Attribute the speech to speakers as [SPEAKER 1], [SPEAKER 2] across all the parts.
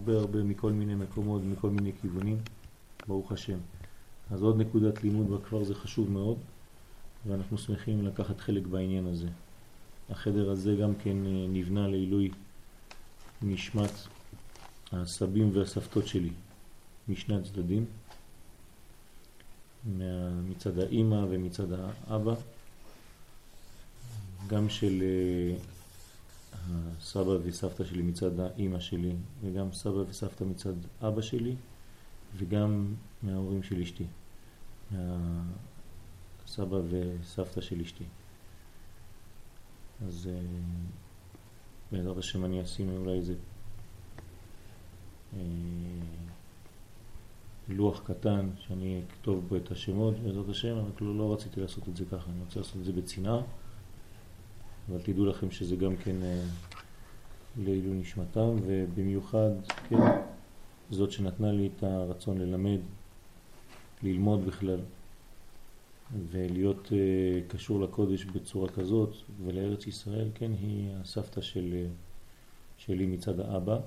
[SPEAKER 1] הרבה הרבה מכל מיני מקומות, מכל מיני כיוונים, ברוך השם. אז עוד נקודת לימוד בכפר זה חשוב מאוד, ואנחנו שמחים לקחת חלק בעניין הזה. החדר הזה גם כן אה, נבנה לעילוי נשמת הסבים והסבתות שלי משני הצדדים, מצד האימא ומצד האבא, גם של הסבא וסבתא שלי מצד האימא שלי, וגם סבא וסבתא מצד אבא שלי, וגם מההורים של אשתי, מהסבא וסבתא של אשתי. אז אה, בעזרת השם אני אשים אולי איזה אה, לוח קטן שאני אכתוב בו את השמות בעזרת השם, רק לא, לא רציתי לעשות את זה ככה, אני רוצה לעשות את זה בצנעה, אבל תדעו לכם שזה גם כן אה, לעילוי נשמתם, ובמיוחד, כן, זאת שנתנה לי את הרצון ללמד, ללמוד בכלל, ולהיות uh, קשור לקודש בצורה כזאת, ולארץ ישראל, כן, היא הסבתא של, uh, שלי מצד האבא,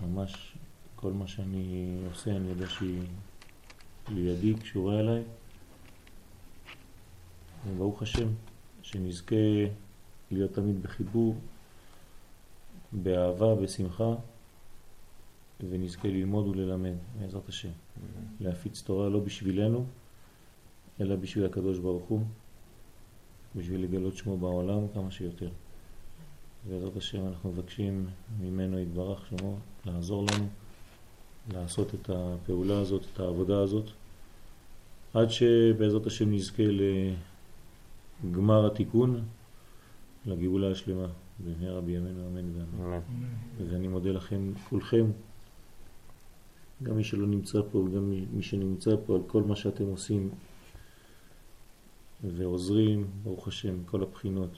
[SPEAKER 1] שממש כל מה שאני עושה, אני יודע שהיא לידי, קשורה אליי. וברוך השם, שנזכה להיות תמיד בחיבור, באהבה, בשמחה, ונזכה ללמוד וללמד, בעזרת השם. להפיץ תורה לא בשבילנו, אלא בשביל הקדוש ברוך הוא, בשביל לגלות שמו בעולם כמה שיותר. בעזרת השם אנחנו מבקשים ממנו יתברך שמו לעזור לנו לעשות את הפעולה הזאת, את העבודה הזאת, עד שבעזרת השם נזכה לגמר התיקון, לגאולה השלמה, במהרה בימינו אמן ואמן. ואני מודה לכם כולכם, גם מי שלא נמצא פה וגם מי שנמצא פה, על כל מה שאתם עושים ועוזרים, ברוך השם, כל הבחינות.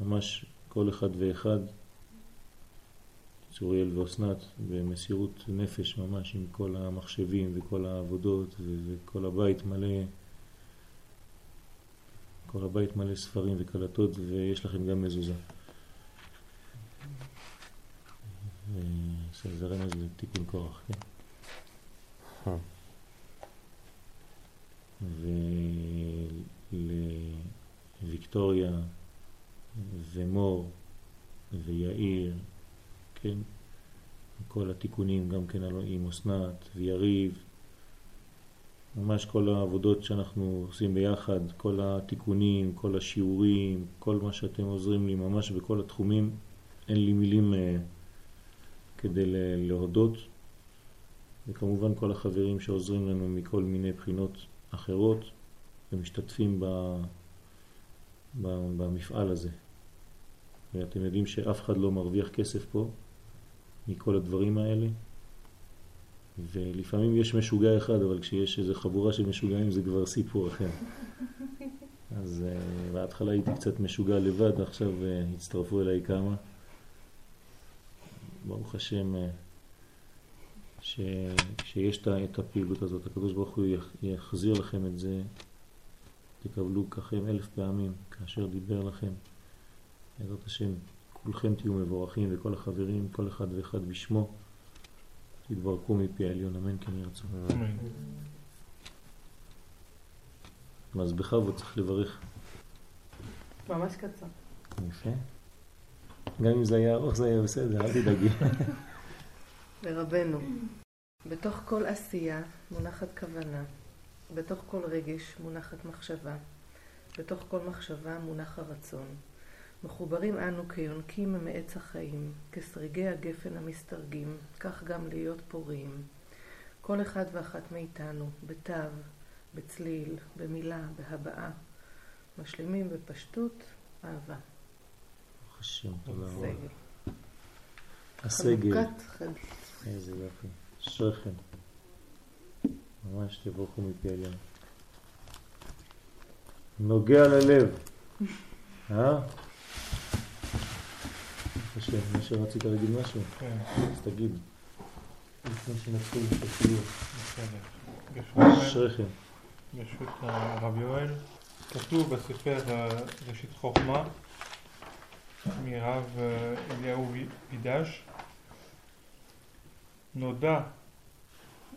[SPEAKER 1] ממש כל אחד ואחד, צוריאל ואוסנת, במסירות נפש ממש עם כל המחשבים וכל העבודות וכל הבית מלא כל הבית מלא ספרים וקלטות ויש לכם גם מזוזה. זה רמז לתיקון קורח, כן? ולוויקטוריה ומור ויאיר, כן? כל התיקונים גם כן עם אסנת ויריב ממש כל העבודות שאנחנו עושים ביחד, כל התיקונים, כל השיעורים, כל מה שאתם עוזרים לי ממש בכל התחומים, אין לי מילים uh, כדי להודות. וכמובן כל החברים שעוזרים לנו מכל מיני בחינות אחרות ומשתתפים ב, ב, במפעל הזה. ואתם יודעים שאף אחד לא מרוויח כסף פה מכל הדברים האלה. ולפעמים יש משוגע אחד, אבל כשיש איזו חבורה של משוגעים זה כבר סיפור אחר. אז uh, בהתחלה הייתי קצת משוגע לבד, עכשיו uh, הצטרפו אליי כמה. ברוך השם, uh, ש, שיש את הפעילות הזאת, הקדוש ברוך הוא יחזיר לכם את זה, תקבלו ככם אלף פעמים כאשר דיבר לכם. בעזרת השם, כולכם תהיו מבורכים וכל החברים, כל אחד ואחד בשמו. תתברכו מפי העליון, אמן כן ירצו. אז בכבוד צריך לברך.
[SPEAKER 2] ממש קצר.
[SPEAKER 1] יפה. גם אם זה היה ארוך זה היה בסדר, אל תדאגי.
[SPEAKER 2] לרבנו, בתוך כל עשייה מונחת כוונה, בתוך כל רגש מונחת מחשבה, בתוך כל מחשבה מונח הרצון. מחוברים אנו כיונקים מעץ החיים, כשריגי הגפן המסתרגים, כך גם להיות פוריים. כל אחד ואחת מאיתנו, בתו, בצליל, במילה, בהבעה, משלימים בפשטות, אהבה.
[SPEAKER 1] השם, תודה רבה. הסגל. איזה יופי. שכם. ממש תברכו מפי עליון. נוגע ללב. אה? השם, מה שרצית להגיד משהו?
[SPEAKER 3] כן.
[SPEAKER 1] אז תגיד. לפני שנתחיל את השיעור.
[SPEAKER 3] בסדר.
[SPEAKER 1] אשריכם.
[SPEAKER 3] ברשות הרב יואל, כתוב בספר אה, ראשית חוכמה מרב אה, אליהו וידש, נודע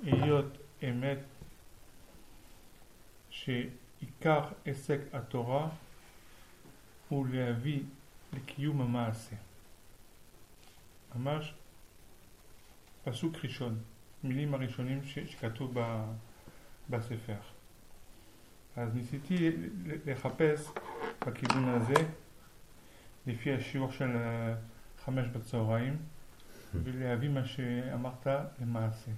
[SPEAKER 3] היות אמת שעיקר הישג התורה הוא להביא לקיום המעשה. ממש פסוק ראשון, מילים הראשונים שכתוב בספר. אז ניסיתי לחפש בכיוון הזה, לפי השיעור של אה, חמש בצהריים, ולהביא מה שאמרת למעשה.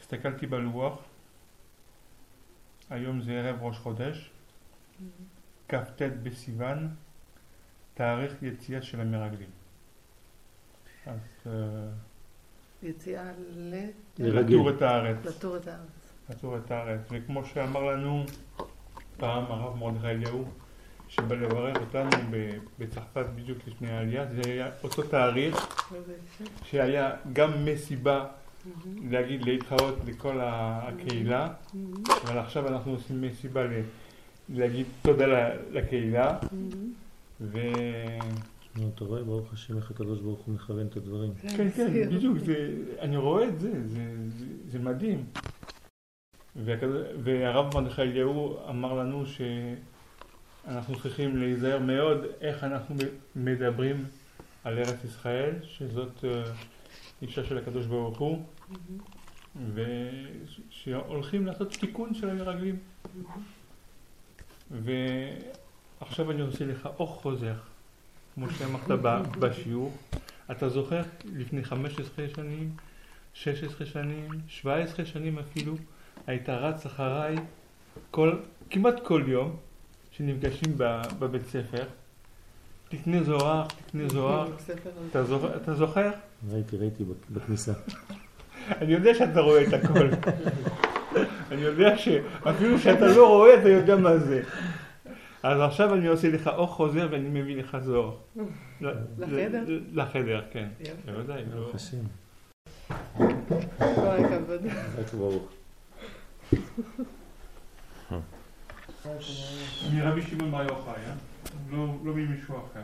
[SPEAKER 3] הסתכלתי בלוח, היום זה ערב ראש חודש, כ"ט בסיוון, תאריך יציאה של המרגלים. אז... אה,
[SPEAKER 2] יציאה ל...
[SPEAKER 3] לטור את הארץ.
[SPEAKER 2] לטור את הארץ.
[SPEAKER 3] לטור את הארץ. וכמו שאמר לנו פעם הרב מרדכי אליהו, שבא לברך אותנו בצרפת בדיוק לפני העלייה, זה היה אותו תאריך שהיה גם מסיבה להגיד, להתחרות לכל הקהילה, אבל עכשיו אנחנו עושים מסיבה להגיד תודה לקהילה. ו...
[SPEAKER 1] נו, אתה רואה, ברוך השם, איך הקדוש ברוך הוא מכוון את הדברים.
[SPEAKER 3] כן, כן, בדיוק, אני רואה את זה, זה מדהים. והרב מרדכי אליהו אמר לנו שאנחנו צריכים להיזהר מאוד איך אנחנו מדברים על ארץ ישראל, שזאת אה, אישה של הקדוש ברוך הוא, ושהולכים לעשות תיקון של המרגלים. ועכשיו אני עושה לך אור חוזר, כמו שאמרת בשיעור. אתה זוכר לפני 15 שנים, 16 שנים, 17 שנים אפילו, היית רץ אחריי כל, כמעט כל יום שנפגשים בבית ספר. תקנה זוהר, תקנה זוהר. אתה זוכר?
[SPEAKER 1] ראיתי, ראיתי בכניסה.
[SPEAKER 3] אני יודע שאתה רואה את הכל. אני יודע שאפילו שאתה לא רואה, אתה יודע מה זה. אז עכשיו אני עושה לך או חוזר ואני מביא לך זוהר.
[SPEAKER 2] לחדר?
[SPEAKER 3] לחדר, כן. בוודאי.
[SPEAKER 1] השם.
[SPEAKER 2] כל הכבוד.
[SPEAKER 1] רק ברוך.
[SPEAKER 3] מרבי שמעון בר יוחאי, לא ממישהו אחר.